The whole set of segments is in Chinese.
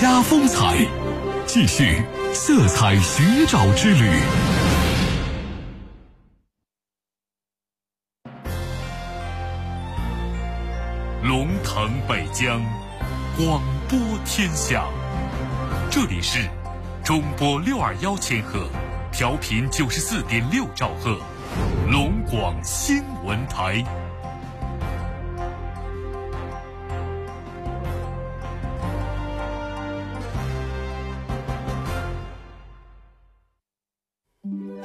家风采，继续色彩寻找之旅。龙腾北疆，广播天下。这里是中波六二幺千赫，调频九十四点六兆赫，龙广新闻台。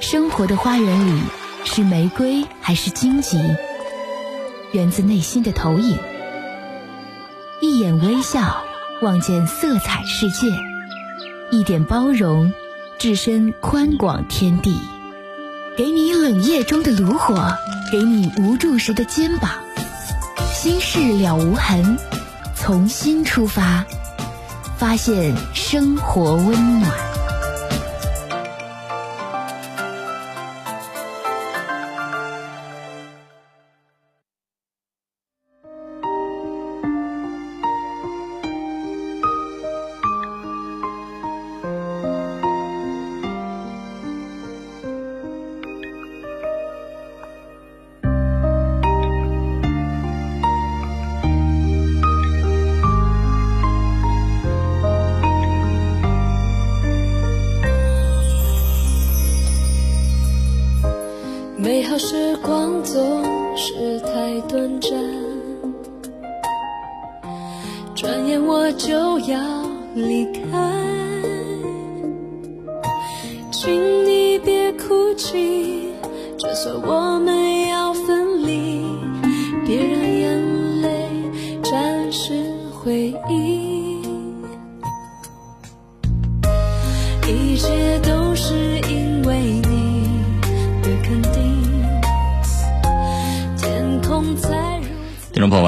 生活的花园里，是玫瑰还是荆棘？源自内心的投影。一眼微笑，望见色彩世界；一点包容，置身宽广天地。给你冷夜中的炉火，给你无助时的肩膀。心事了无痕，从心出发，发现生活温暖。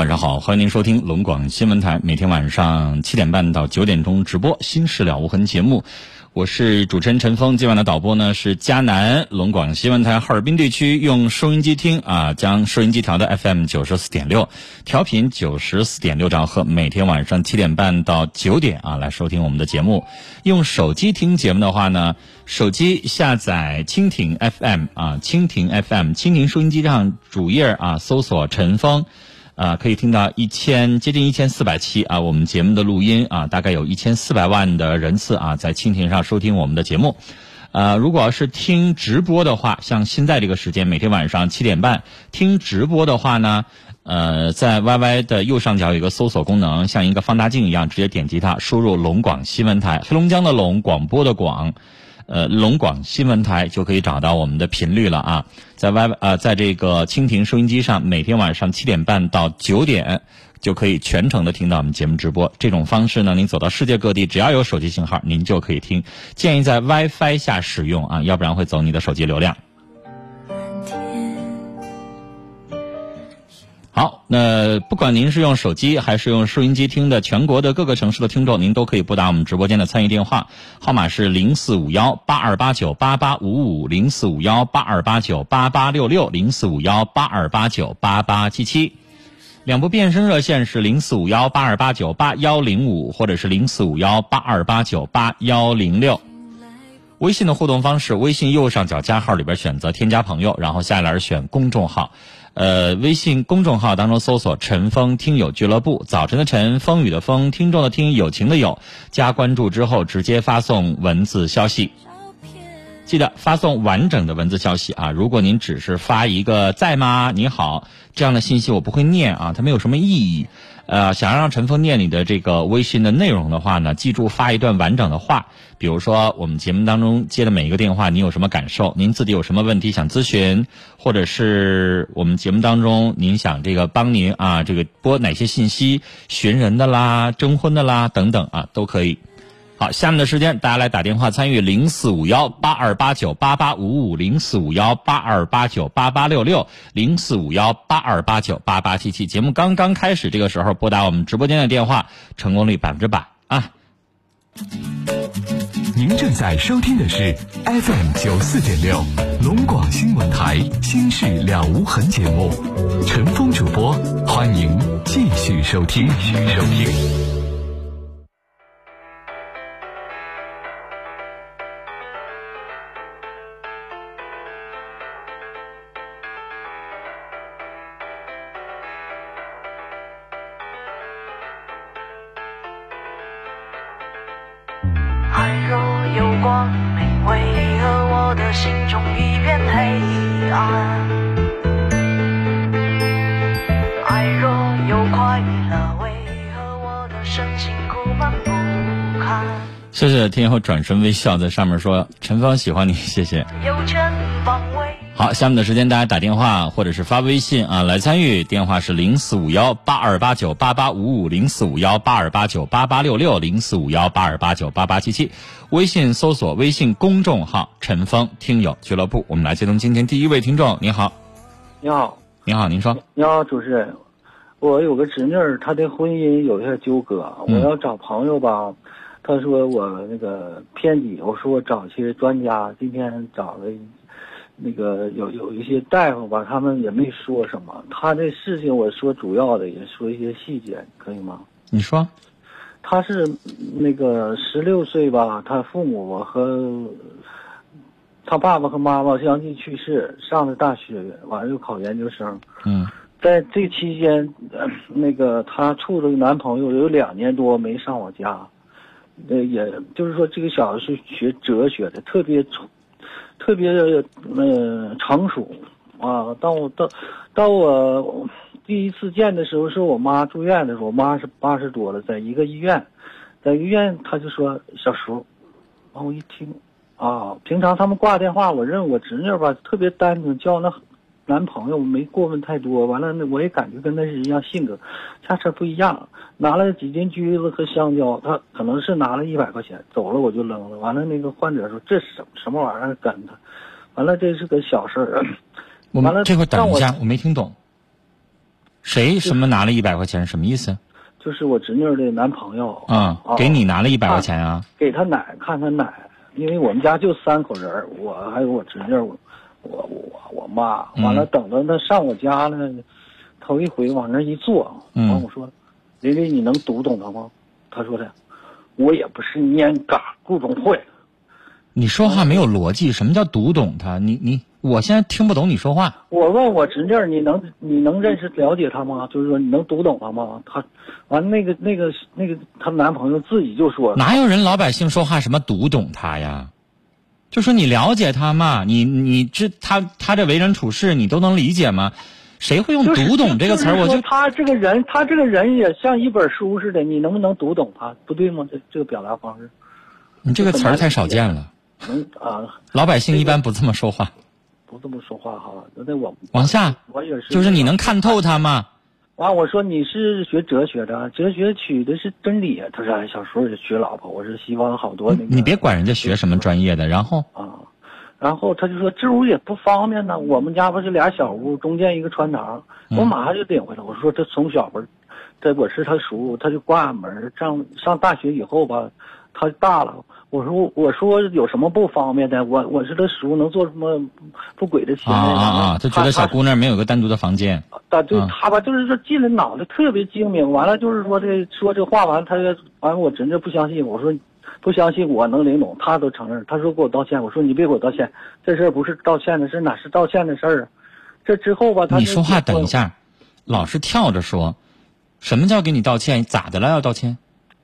晚上好，欢迎您收听龙广新闻台，每天晚上七点半到九点钟直播《心事了无痕》节目，我是主持人陈峰。今晚的导播呢是迦南，龙广新闻台哈尔滨地区用收音机听啊，将收音机调到 FM 九十四点六，调频九十四点六兆赫，每天晚上七点半到九点啊来收听我们的节目。用手机听节目的话呢，手机下载蜻蜓 FM 啊，蜻蜓 FM，蜻蜓收音机上主页啊搜索陈峰。啊，可以听到一千接近一千四百期啊，我们节目的录音啊，大概有一千四百万的人次啊，在蜻蜓上收听我们的节目。呃，如果要是听直播的话，像现在这个时间，每天晚上七点半听直播的话呢，呃，在 YY 的右上角有一个搜索功能，像一个放大镜一样，直接点击它，输入龙广新闻台，黑龙江的龙，广播的广。呃，龙广新闻台就可以找到我们的频率了啊，在 Y 呃，在这个蜻蜓收音机上，每天晚上七点半到九点就可以全程的听到我们节目直播。这种方式呢，您走到世界各地，只要有手机信号，您就可以听。建议在 WiFi 下使用啊，要不然会走你的手机流量。好，那不管您是用手机还是用收音机听的，全国的各个城市的听众，您都可以拨打我们直播间的参与电话，号码是零四五幺八二八九八八五五零四五幺八二八九八八六六零四五幺八二八九八八七七，两部变声热线是零四五幺八二八九八幺零五或者是零四五幺八二八九八幺零六。微信的互动方式，微信右上角加号里边选择添加朋友，然后下栏选公众号。呃，微信公众号当中搜索“陈峰听友俱乐部”，早晨的晨，风雨的风，听众的听，友情的友，加关注之后直接发送文字消息。记得发送完整的文字消息啊！如果您只是发一个“在吗”“你好”这样的信息，我不会念啊，它没有什么意义。呃，想要让陈峰念你的这个微信的内容的话呢，记住发一段完整的话，比如说我们节目当中接的每一个电话，你有什么感受？您自己有什么问题想咨询，或者是我们节目当中您想这个帮您啊，这个播哪些信息，寻人的啦、征婚的啦等等啊，都可以。好，下面的时间大家来打电话参与零四五幺八二八九八八五五零四五幺八二八九八八六六零四五幺八二八九八八七七。节目刚刚开始，这个时候拨打我们直播间的电话，成功率百分之百啊！您正在收听的是 FM 九四点六龙广新闻台《心事了无痕》节目，陈峰主播，欢迎继续收听。继续收听。后转身微笑在上面说陈芳喜欢你，谢谢。好，下面的时间大家打电话或者是发微信啊来参与，电话是零四五幺八二八九八八五五零四五幺八二八九八八六六零四五幺八二八九八八七七，微信搜索微信公众号“陈芳听友俱乐部”。我们来接通今天第一位听众，你好，你好，你好，您说，你好，主持人，我有个侄女儿，她的婚姻有些纠葛，嗯我要找朋友吧，她说我那个偏激，我说我找一些专家，今天找了那个有有一些大夫吧，他们也没说什么，他这事情我说主要的，也说一些细节，可以吗？你说，他是那个十六岁吧，他父母和他爸爸和妈妈相继去世，上了大学，完了又考研究生。嗯在这期间，呃那个她处了个男朋友有两年多没上我家，呃，也就是说这个小子是学哲学的，特别聪特别呃成熟啊。到我到到我第一次见的时候，是我妈住院的时候，我妈是八十多了，在一个医院，在医院他就说小叔，完我一听啊，平常他们挂电话，我认我侄女吧特别单纯，叫那男朋友没过问太多，完了那我也感觉跟他是一样性格，恰恰不一样。拿了几斤橘子和香蕉，他可能是拿了一百块钱，走了我就扔了。完了那个患者说这是什么什么玩意儿跟他，完了这是个小事儿。我们这会儿等一下，我没听懂，谁什么拿了一百块钱，什么意思？就是我侄女的男朋友啊、给你拿了一百块钱啊？给他奶看他奶，因为我们家就三口人，我还有我侄女，我我我我妈。嗯完了，等到他上我家呢，头一回往那一坐，嗯完我说：“琳琳，你能读懂他吗？”他说的：“我也不是蔫嘎顾种会。你说话没有逻辑，什么叫读懂他？你你，我现在听不懂你说话。”我问我侄女儿：“你能你能认识了解他吗？就是说你能读懂他吗？”他完了那个那个那个她男朋友自己就说：“哪有人老百姓说话什么读懂他呀？就说你了解他嘛，你你这他他这为人处事你都能理解吗？谁会用读懂这个词儿？我就他这个人，他这个人也像一本书似的，你能不能读懂他？不对吗？这这个表达方式，你这个词儿太少见了，能啊，老百姓一般不这么说话。不这么说话哈。那我往下我也是，就是你能看透他吗？完，我说你是学哲学的，哲学取的是真理。他说哎小时候就娶老婆，我是西方好多那个。你别管人家学什么专业的，然后啊，然后他就说这屋也不方便呢，我们家不是俩小屋，中间一个穿堂，我马上就领回来。我说这从小不是，这我是他叔，他就关门。上上大学以后吧，他大了。我说我说有什么不方便的？我我是他叔，能做什么不轨的行啊为啊？啊啊，就觉得小姑娘没有个单独的房间。但对啊他吧，就是说进来脑袋特别精明，完了就是说这说这话完，他完了我真的不相信，我说不相信我能领懂，他都承认，他说给我道歉，我说你别给我道歉，这事儿不是道歉的事，哪是道歉的事儿啊？这之后吧，他你说话等一，下，老是跳着说，什么叫给你道歉？咋的了要道歉？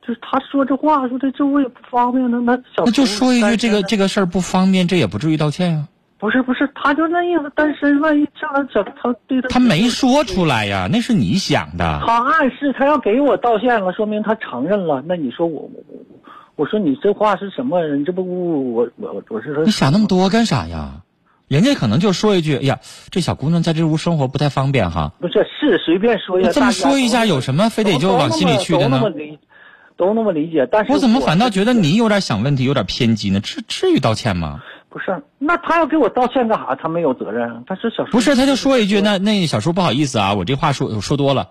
就是他说这话，说这这我也不方便那，那小那就说一句这个这个事儿不方便，这也不至于道歉呀、不是不是，他就那意思，单身万一这样小他对他他没说出来呀，那是你想的。他暗示他要给我道歉了，说明他承认了。那你说我我我我说你这话是什么？你这不我我我是说你想那么多干啥呀？人家可能就说一句：“哎呀，这小姑娘在这屋生活不太方便哈。不是是随便说一下，这么说一下有什么非得就往心里去的呢都那么理解，但是我怎么反倒觉得你有点想问题，有点偏激呢？至至于道歉吗？不是？那他要给我道歉干啥？他没有责任，他是小叔不是，他就说一句：“那那小叔不好意思啊，我这话说说多了，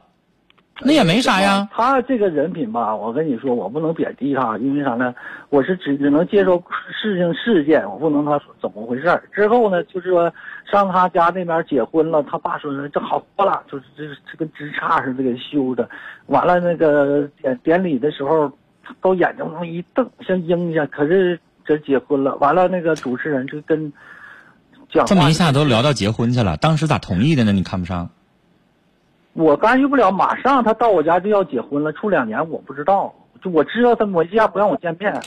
那也没啥呀。他这个人品吧，我跟你说，我不能贬低他，因为啥呢？我是只只能接受事情事件，我不能他说怎么回事儿。之后呢，就是说上他家那边结婚了，他爸说这好多了，就是这这跟枝杈似的给修的。完了那个典典礼的时候，都眼睛往一瞪，像鹰一样。可是这结婚了，完了那个主持人就跟讲这么一下都聊到结婚去了，当时咋同意的呢？你看不上？我干预不了，马上他到我家就要结婚了，处两年我不知道，就我知道他我家不让我见面。啊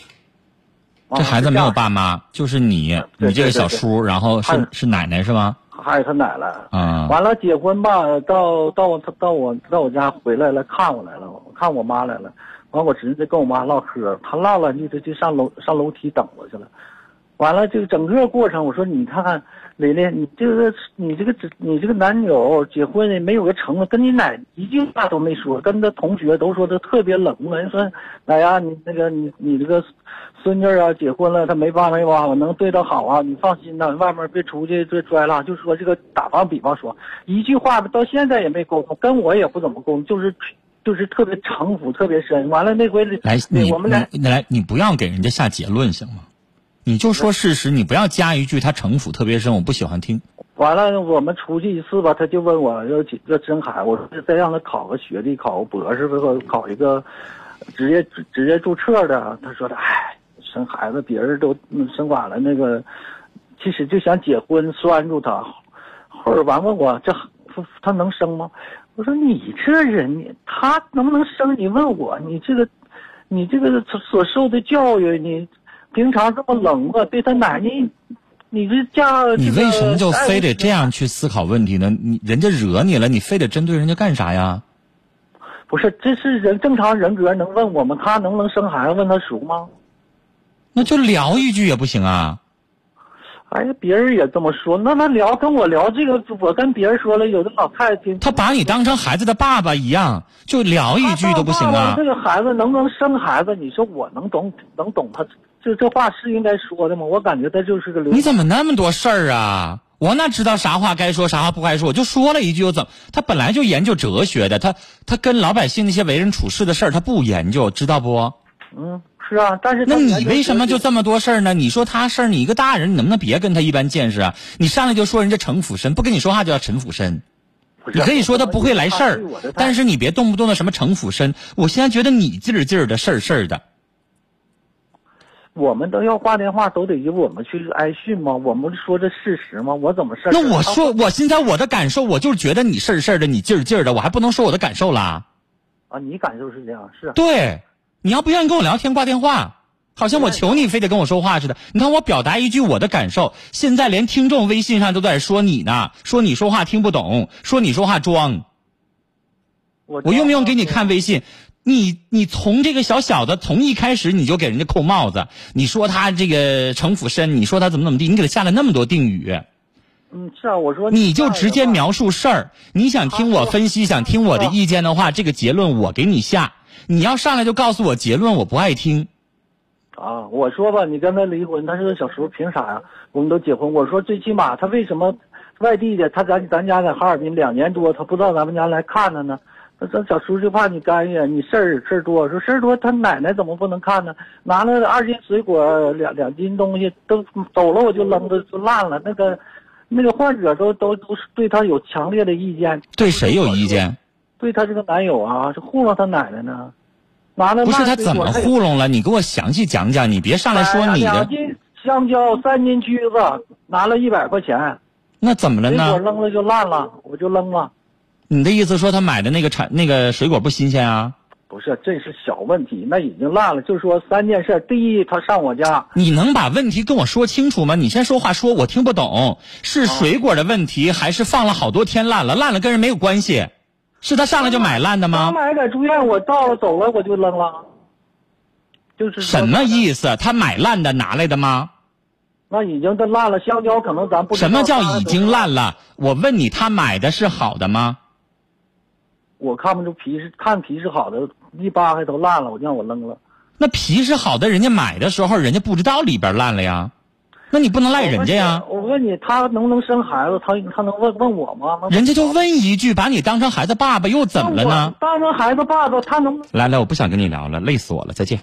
这孩子没有爸妈，就是你，你这个小叔，然后是是奶奶是吗？还有他奶奶。啊，完了结婚吧，到到我到我到我家回来了，看我来了，看我妈来了。完我侄子跟我妈唠嗑，他唠了就就就上楼上楼梯等我去了。完了这个整个过程，我说你看看蕾蕾，你这个你这个你这个男友结婚的没有个承诺，跟你奶一句话都没说，跟他同学都说他特别冷漠。人说奶呀，你那个你你这个孙女啊结婚了，她没爸没妈，我能对她好啊，你放心呐，外面别出去这摔了。就说这个打方比方说，一句话到现在也没沟通，跟我也不怎么沟通，就是就是特别城府特别深。完了那回来，你我们来来，你不要给人家下结论行吗？你就说事实，你不要加一句他城府特别深，我不喜欢听。完了，我们出去一次吧，他就问我要结要生孩，我说再让他考个学历，考个博士，或者考一个职业职业注册的。他说的，哎，生孩子别人都生晚了，那个其实就想结婚拴住他。后来完问我这他能生吗？我说你这人，他能不能生？你问我，你这个你这个所受的教育，你平常这么冷漠，对他奶奶。你这家，你为什么就非得这样？去思考问题呢？你人家惹你了，你非得针对人家干啥呀？不是，这是人正常人格能问我们，他能不能生孩子？问他熟吗？那就聊一句也不行啊！哎呀，别人也这么说，那他聊跟我聊这个，我跟别人说了，有的老太太听他把你当成孩子的爸爸一样，就聊一句都不行啊！这个孩子能不能生孩子？你说我能懂能懂他这这话是应该说的吗？我感觉他就是个流你怎么那么多事儿啊？我哪知道啥话该说，啥话不该说？我就说了一句，我怎么？他本来就研究哲学的，他他跟老百姓那些为人处事的事儿，他不研究，知道不？嗯，是啊，但是那你为什么就这么多事儿呢？你说他事儿，你一个大人，你能不能别跟他一般见识啊？你上来就说人家城府深，不跟你说话就叫城府深。你可以说他不会来事儿但是你别动不动的什么城府深。我现在觉得你劲儿劲儿的事儿事儿的，我们都要挂电话，都得由我们去挨训吗？我们说这事实吗？我怎么事儿？那我说我现在我的感受，我就是觉得你事儿事儿的，你劲儿劲儿的，我还不能说我的感受啦。啊，你感受是这样，是对，你要不愿意跟我聊天，挂电话，好像我求你非得跟我说话似的。你看我表达一句我的感受，现在连听众微信上都在说你呢，说你说话听不懂，说你说话装。我我用不用给你看微信？你你从这个小小的从一开始你就给人家扣帽子，你说他这个城府深，你说他怎么怎么地，你给他下了那么多定语，嗯，是啊，我说你就直接描。述事儿。你想听我分析，想听我的意见的话，这个结论我给你下。你要上来就告诉我结论，我不爱听。啊，我说吧，你跟他离婚，他是小叔，凭啥呀？我们都结婚，我说最起码他为什么外地的，他咱咱家在哈尔滨两年多，他不到咱们家来看他呢？他说小叔就怕你干预，你事儿事儿多。说事儿多，他奶奶怎么不能看呢？拿了二斤水果，两两斤东西都走了，我就扔着就烂了。那个那个患者都都都是对他有强烈的意见，对谁有意见？对他这个男友啊，是糊弄他奶奶呢。拿了不是烂他怎么糊弄了？你给我详细讲讲，你别上来说你的。两斤香蕉，三斤橘子，拿了一百块钱，那怎么了水果？扔了就烂了，我就扔了。你的意思说他买的那个产那个水果不新鲜啊？不是，这是小问题，那已经烂了。就说三件事：第一，他上我家，你能把问题跟我说清楚吗？你先说话说，我听不懂，是水果的问题，还是放了好多天烂了？烂了跟人没有关系，是他上来就买烂的吗刚？买在住院，我到了走了我就扔了。就是什么意思？他买烂的拿来的吗？那已经都烂了，香蕉可能咱不什么叫已经烂了？我问你，他买的是好的吗？我看不出皮是看皮是好的，一扒开都烂了，我就让我扔了。那皮是好的，人家买的时候人家不知道里边烂了呀，那你不能赖人家呀。我问你，他能不能生孩子？他他能问问我吗？人家就问一句，把你当成孩子爸爸又怎么了呢？当成孩子爸爸，他能来来，我不想跟你聊了，累死我了，再见。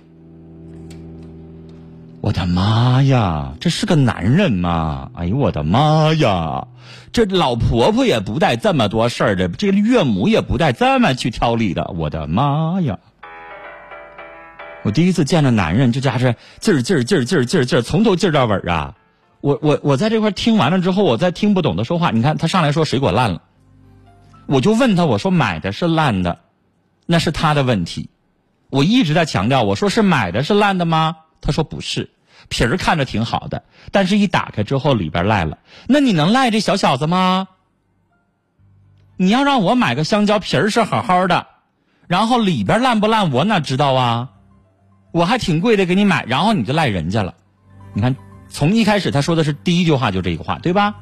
我的妈呀，这是个男人吗？哎呦我的妈呀，这老婆婆也不带这么多事儿的，这个岳母也不带这么去挑理的。我的妈呀！我第一次见着男人，这家是劲儿劲儿劲儿劲儿劲儿劲儿，从头劲儿到尾啊！我我我在这块听完了之后，我再听不懂的说话。你看他上来说水果烂了，我就问他，我说买的是烂的，那是他的问题。我一直在强调，我说是买的是烂的吗？他说不是。皮儿看着挺好的，但是一打开之后里边烂了，那你能赖这小小子吗？你要让我买个香蕉，皮儿是好好的，然后里边烂不烂，我哪知道啊？我还挺贵的给你买，然后你就赖人家了。你看，从一开始他说的是第一句话就这个话，对吧？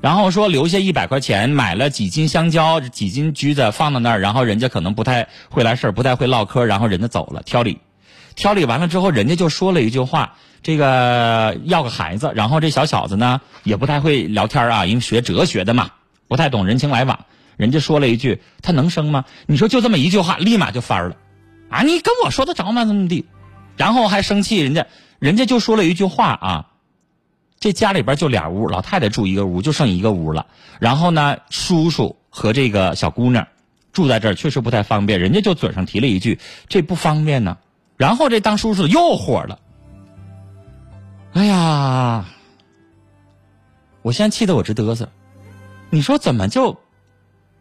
然后说留下一百块钱买了几斤香蕉、几斤橘子放到那儿，然后人家可能不太会来事儿，不太会唠嗑，然后人家走了，挑理，挑理完了之后，人家就说了一句话，这个要个孩子，然后这小小子呢也不太会聊天啊，因为学哲学的嘛，不太懂人情来往，人家说了一句他能生吗？你说就这么一句话，立马就翻了，啊，你跟我说得着吗？怎么地？然后还生气，人家人家就说了一句话啊。这家里边就俩屋，老太太住一个屋，就剩一个屋了。然后呢，叔叔和这个小姑娘住在这儿，确实不太方便。人家就嘴上提了一句：“这不方便呢。”然后这当叔叔的又火了。哎呀，我现在气得我直嘚瑟。你说怎么就，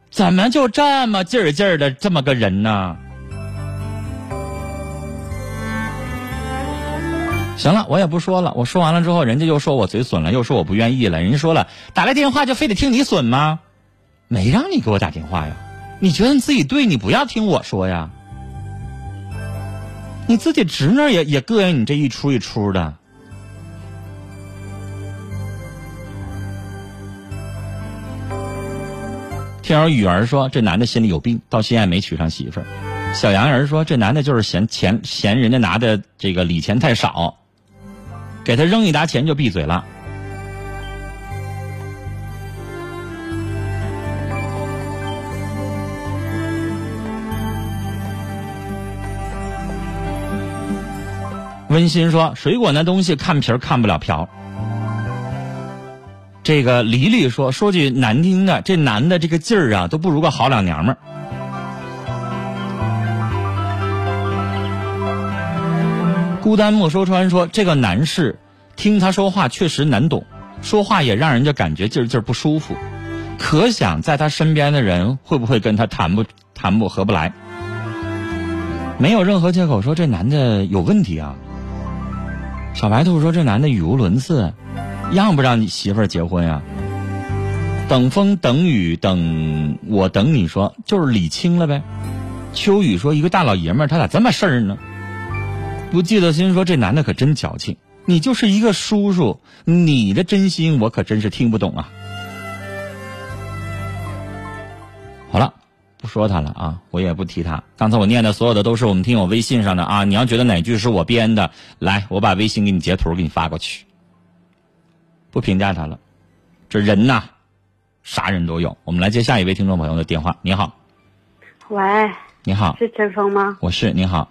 怎么就这么劲儿劲儿的这么个人呢？行了，我也不说了。我说完了之后，人家又说我嘴损了，又说我不愿意了。人家说了，打来电话就非得听你损吗？没让你给我打电话呀？你觉得你自己对，你不要听我说呀。你自己侄女也也膈应你这一出一出的。听友雨儿说，这男的心里有病，到现在没娶上媳妇儿。小杨儿说，这男的就是嫌钱嫌人家拿的这个礼钱太少。给他扔一沓钱就闭嘴了。温馨说：“水果那东西看皮儿看不了瓢。”这个黎黎说：“说句难听的，这男的这个劲儿啊，都不如个好老娘们儿。”孤单莫说穿说这个男士，听他说话确实难懂，说话也让人家感觉劲儿劲儿不舒服，可想在他身边的人会不会跟他谈不谈不合不来？没有任何借口说这男的有问题啊。小白兔说这男的语无伦次，让不让你媳妇儿结婚呀？等风等雨等我等你说就是理清了呗。秋雨说一个大老爷们儿他咋这么事儿呢？不记得心说这男的可真矫情，你就是一个叔叔，你的真心我可真是听不懂啊。好了，不说他了啊，我也不提他。刚才我念的所有的都是我们听友微信上的啊，你要觉得哪句是我编的，来，我把微信给你截图给你发过去。不评价他了，这人呐，啥人都有。我们来接下一位听众朋友的电话。你好，喂，你好，是陈峰吗？我是你好，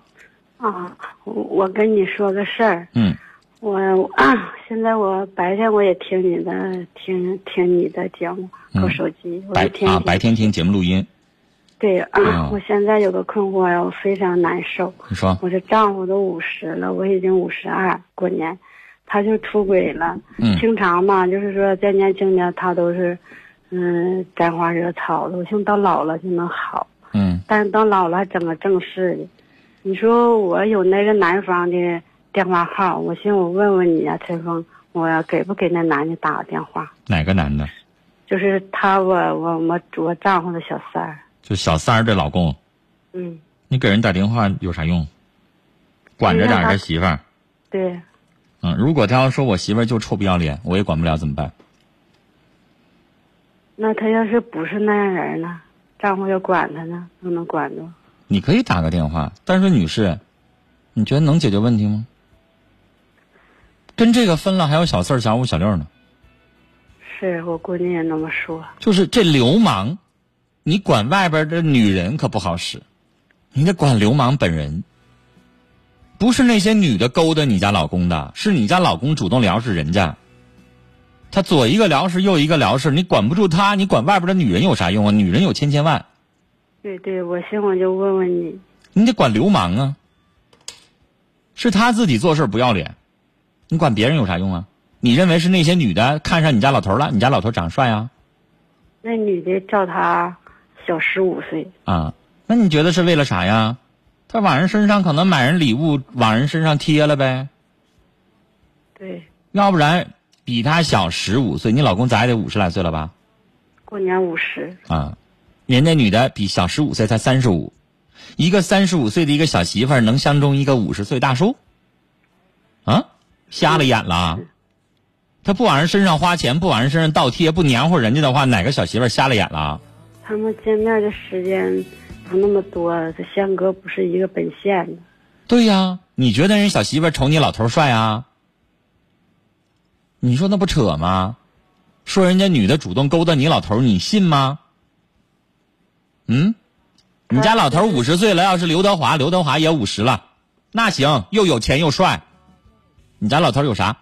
啊，我我跟你说个事儿，嗯我啊，现在我白天我也听你的，听听你的节目，嗯搁手机，我白天天白天听节目录音，对啊，嗯我现在有个困惑呀，我非常难受。你说我这丈夫都五十了，我已经五十二，过年，他就出轨了。嗯平常嘛，就是说在年轻的他都是，嗯，沾花惹草的，我寻思到老了就能好。嗯但是到老了还整个正式的。你说我有那个男方的电话号，我寻思我问问你呀、陈峰，我要给不给那男的打个电话？哪个男的？就是他我我我我丈夫的小三儿，就小三儿的老公，嗯，你给人打电话有啥用？管着点儿这媳妇儿，对，嗯，如果他要说我媳妇儿就臭不要脸，我也管不了怎么办？那他要是不是那样人呢？丈夫要管他呢，又能管住？你可以打个电话，但是女士，你觉得能解决问题吗？跟这个分了还有小四儿、小五、小六呢，是我闺女也那么说，就是这流氓，你管外边的女人可不好使，你得管流氓本人。不是那些女的勾搭你家老公的，是你家老公主动撩是人家。他左一个撩是，右一个撩是，你管不住他，你管外边的女人有啥用啊？女人有千千万，对对，我寻思我就问问你，你得管流氓啊。是他自己做事不要脸，你管别人有啥用啊？你认为是那些女的看上你家老头了？你家老头长帅啊？那女的照他小十五岁，啊，那你觉得是为了啥呀？他往人身上可能买人礼物，往人身上贴了呗。对，要不然比他小十五岁，你老公咋也得五十来岁了吧？过年五十，啊，人家女的比小十五岁才三十五，一个三十五岁的一个小媳妇儿能相中一个五十岁大叔？啊，瞎了眼了！他不往人身上花钱，不往人身上倒贴，不黏糊人家的话，哪个小媳妇儿瞎了眼了？他们见面的时间不那么多，这相隔不是一个本县的。对呀，你觉得人小媳妇儿瞅你老头儿帅啊？你说那不扯吗？说人家女的主动勾搭你老头儿，你信吗？嗯，你家老头儿五十岁了，要是刘德华，刘德华也五十了，那行，又有钱又帅。你家老头儿有啥？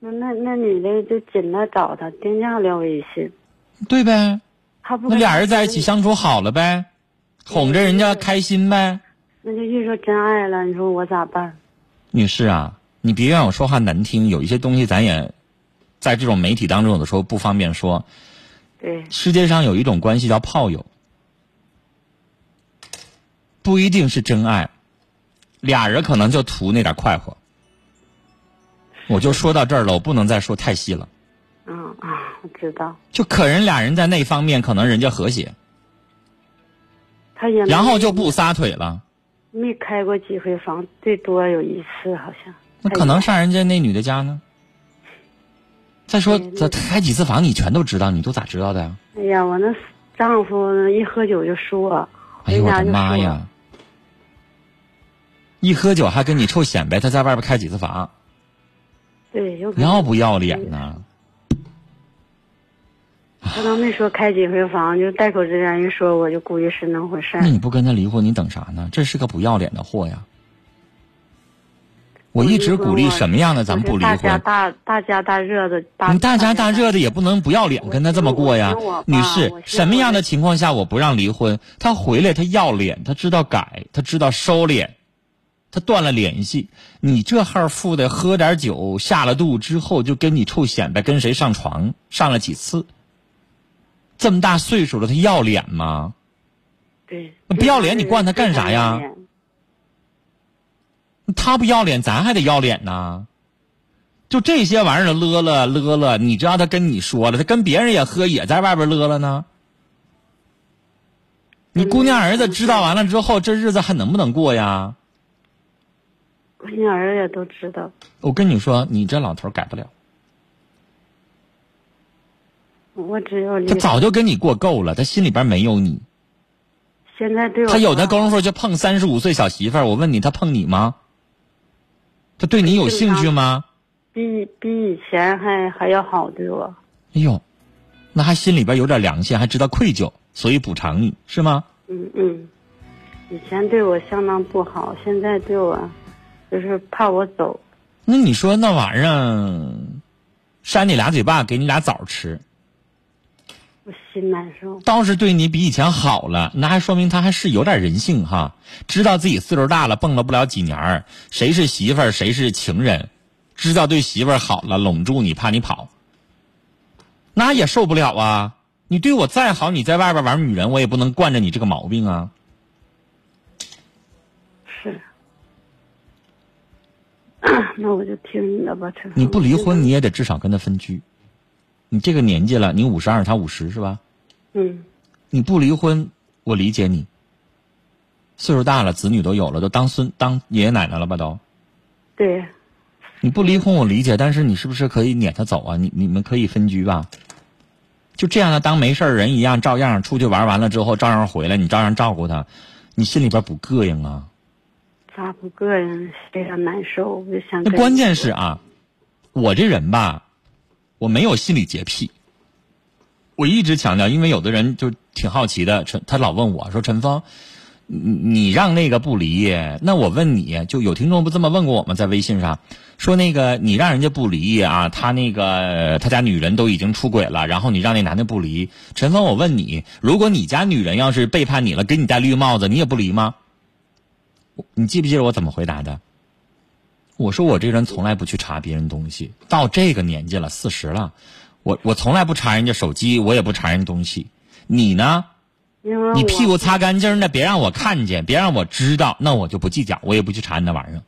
那那那女的就紧着找他，定价聊微信，对呗，他不那俩人在一起相处好了呗，哄着人家开心呗。那就遇着真爱了，你说我咋办？女士啊，你别让我说话难听，有一些东西咱也在这种媒体当中，有的时候不方便说。对，世界上有一种关系叫炮友，不一定是真爱，俩人可能就图那点快活。我就说到这儿了，我不能再说太细了。嗯啊，我知道，就可人俩人在那方面可能人家和谐，他也然后就不撒腿了。没开过几回房，最多有一次好像。那可能上人家那女的家呢。再说，对这开几次房你全都知道，你都咋知道的呀？哎呀，我那丈夫一喝酒就说，哎呦我的妈呀！一喝酒还跟你臭显摆，他在外边开几次房，对，有可能要不要脸呢？他都没说开几回房，就带口之言一说，我就估计是那回事儿那。你不跟他离婚，你等啥呢？这是个不要脸的货呀！我一直鼓励什么样的咱们不离大家婚。大大家大热的，大你大家大热的也不能不要脸跟他这么过呀女士什么样的情况下我不让离婚？他回来他要脸，他知道改，他知道收敛，他断了联系。你这号富的喝点酒下了肚之后就跟你臭显摆，跟谁上床上了几次？这么大岁数了，他要脸吗？对，那不要脸你惯他干啥呀他不要脸，咱还得要脸呢。就这些玩意儿乐了乐了，你知道他跟你说了，他跟别人也喝，也在外边乐了呢。你姑娘儿子知道完了之后，这日子还能不能过呀？姑娘儿子也都知道，我跟你说，你这老头改不了，我只有离他早就跟你过够了，他心里边没有你。现在对我他有的功夫就碰三十五岁小媳妇儿，我问你，他碰你吗？他对你有兴趣吗？比比以前还还要好对我。哎呦，那还心里边有点良心，还知道愧疚，所以补偿你是吗？嗯嗯，以前对我相当不好，现在对我就是怕我走。那你说那玩意儿，扇你俩嘴巴，给你俩枣吃，我心难受。倒是对你比以前好了，那还说明他还是有点人性哈，知道自己岁数大了，蹦了不了几年儿谁是媳妇儿，谁是情人，知道对媳妇儿好了，拢住你，怕你跑，那也受不了啊！你对我再好，你在外边玩女人，我也不能惯着你这个毛病啊！是，那我就听你的吧，陈。你不离婚，你也得至少跟他分居。你这个年纪了，你五十二，他五十是吧？嗯，你不离婚，我理解你。岁数大了，子女都有了，都当孙当爷爷奶奶了吧都。对，你不离婚我理解，但是你是不是可以撵他走啊？你你们可以分居吧？就这样的当没事儿人一样，照样出去玩完了之后，照样回来，你照样照顾他，你心里边不膈应啊？咋不膈应？非常难受，我就想那关键是啊，我这人吧，我没有心理洁癖。我一直强调，因为有的人就挺好奇的，陈他老问我说：“陈峰，你你让那个不离，那我问你，就有听众不这么问过我吗？在微信上说那个你让人家不离啊，他那个他家女人都已经出轨了，然后你让那男的不离。陈峰，我问你，如果你家女人要是背叛你了，给你戴绿帽子，你也不离吗？你记不记得我怎么回答的？我说我这人从来不去查别人东西，到这个年纪了，四十了，我我从来不查人家手机，我也不查人东西。你呢？你屁股擦干净的，别让我看见，别让我知道，那我就不计较，我也不去查你那玩意儿。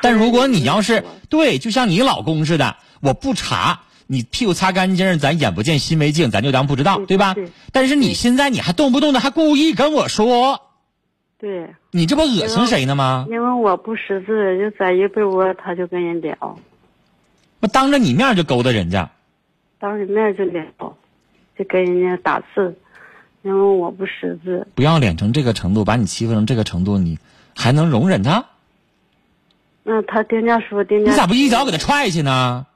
但如果你要是对，就像你老公似的，我不查，你屁股擦干净，咱眼不见心为净，咱就当不知道，对对吧对？但是你现在你还动不动的还故意跟我说，对，你这不恶心谁呢吗？因为我不识字，就在一被窝，他就跟人聊，我当着你面就勾搭人家，当着面就聊，就跟人家打字，因为我不识字，不要脸成这个程度，把你欺负成这个程度，你还能容忍他？那他丁家说丁家，你咋不一脚给他？踹去呢？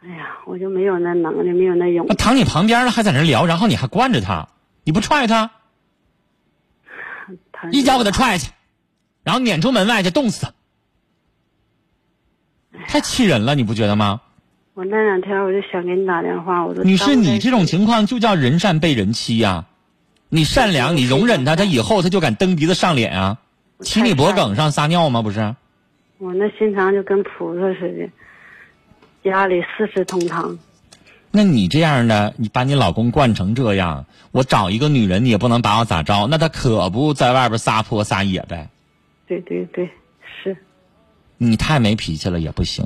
哎呀，我就没有那能力，没有那勇躺你旁边了，还在那聊，然后你还惯着他，你不踹，他一脚给他踹下去，然后撵出门外去，冻死他，太气人了，你不觉得吗？我那两天我就想给你打电话，我都你是，你这种情况就叫人善被人欺呀、你善良，你容忍他，他以后他就敢蹬鼻子上脸啊，骑你脖梗上撒尿吗？不是？我那心肠就跟菩萨似的，家里四世同堂。那你这样的，你把你老公惯成这样，我找一个女人，你也不能把我咋着？那他可不在外边撒泼撒野呗？对对对，是你太没脾气了也不行。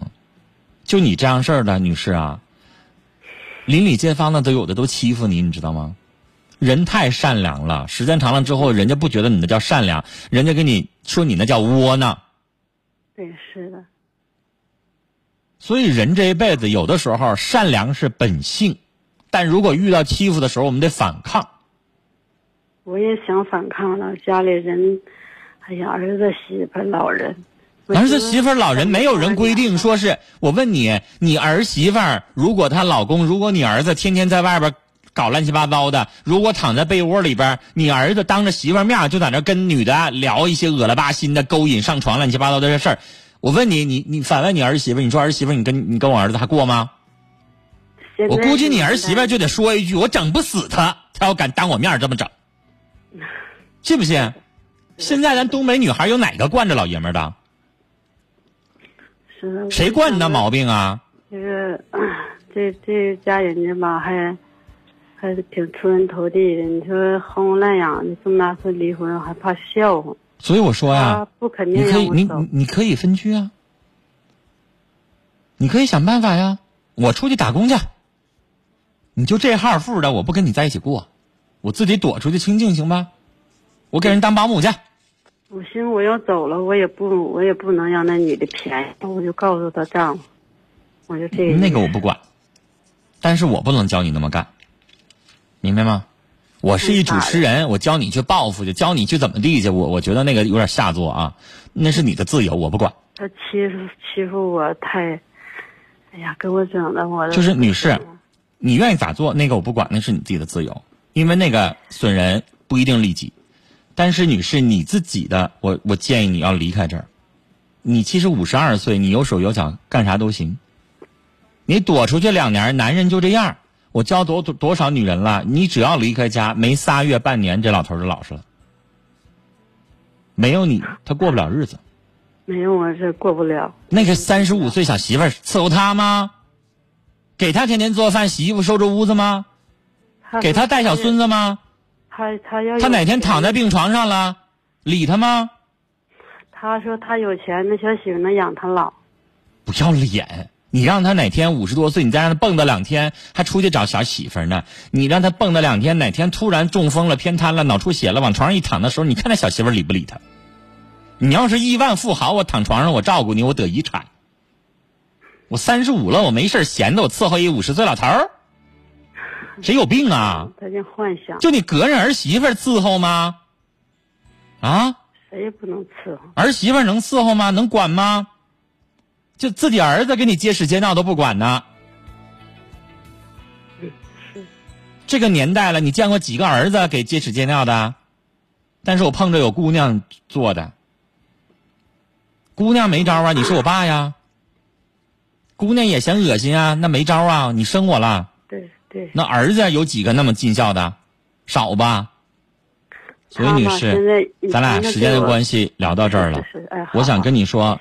就你这样事儿的女士啊，邻里街坊的都有的都欺负你，你知道吗？人太善良了，时间长了之后，人家不觉得你那叫善良，人家跟你说你那叫窝囊。对是的，所以人这一辈子，有的时候善良是本性，但如果遇到欺负的时候，我们得反抗。我也想反抗了。家里人，哎呀，儿子、媳妇、老人，儿子、媳妇、老人，没有人规定说是我问你，你儿媳妇儿如果她老公，如果你儿子天天在外边搞乱七八糟的，如果躺在被窝里边，你儿子当着媳妇面就在那跟女的聊一些恶了吧心的勾引上床乱七八糟的这事儿，我问你，你你反问你儿媳妇，你说儿媳妇，你跟你跟我儿子还过吗？我估计你儿媳妇就得说一句，我整不死他，他要敢当我面这么整，信不信？现在咱东北女孩有哪个惯着老爷们的？谁惯你那毛病啊？就是这这家人家吧，还还是挺出人头地的。你说轰轰滥养的这么大岁离婚，还怕笑话。所以我说呀他，不肯定你可以，你你。你可以分居啊，你可以想办法呀。我出去打工去，你就这号富的，我不跟你在一起过，我自己躲出去清静行吧？我给人当保姆去。我寻思我要走了，我也不我也不能让那女的便宜，我就告诉她丈夫，我就这个那个我不管，但是我不能教你那么干，明白吗？我是一主持人，我教你去报复去，教你去怎么地去，我我觉得那个有点下作啊，那是你的自由，我不管。他欺负欺负我太，哎呀，给我整的我就是女士，你愿意咋做，那个我不管，那是你自己的自由，因为那个损人不一定利己。但是女士，你自己的，我我建议你要离开这儿。你其实五十二岁，你有手有脚，干啥都行。你躲出去两年，男人就这样。我教多多多少女人了，你只要离开家，没仨月半年，这老头就老实了。没有你，他过不了日子。没有我这过不了。那个三十五岁小媳妇儿伺候他吗？给他天天做饭、洗衣服、收拾屋子吗？给他带小孙子吗？他他要他哪天躺在病床上了，理他吗？他说他有钱，那小媳妇能养他老。不要脸！你让他哪天五十多岁，你再让他蹦跶两天，还出去找小媳妇呢？你让他蹦跶两天，哪天突然中风了、偏瘫了、脑出血了，往床上一躺的时候，你看那小媳妇理不理他？你要是亿万富豪，我躺床上我照顾你，我得遗产。我三十五了，我没事闲的，我伺候一五十岁老头儿，谁有病啊？他就幻想，就你隔着儿媳妇伺候吗？啊？谁也不能伺候。儿媳妇能伺候吗？能管吗？就自己儿子给你接屎接尿都不管呢。这个年代了，你见过几个儿子给接屎接尿的？但是我碰着有姑娘做的，姑娘没招啊，你是我爸呀。姑娘也嫌恶心啊，那没招啊，你生我了。对对。那儿子有几个那么尽孝的？少吧。所以女士，咱俩时间的关系聊到这儿了。我想跟你说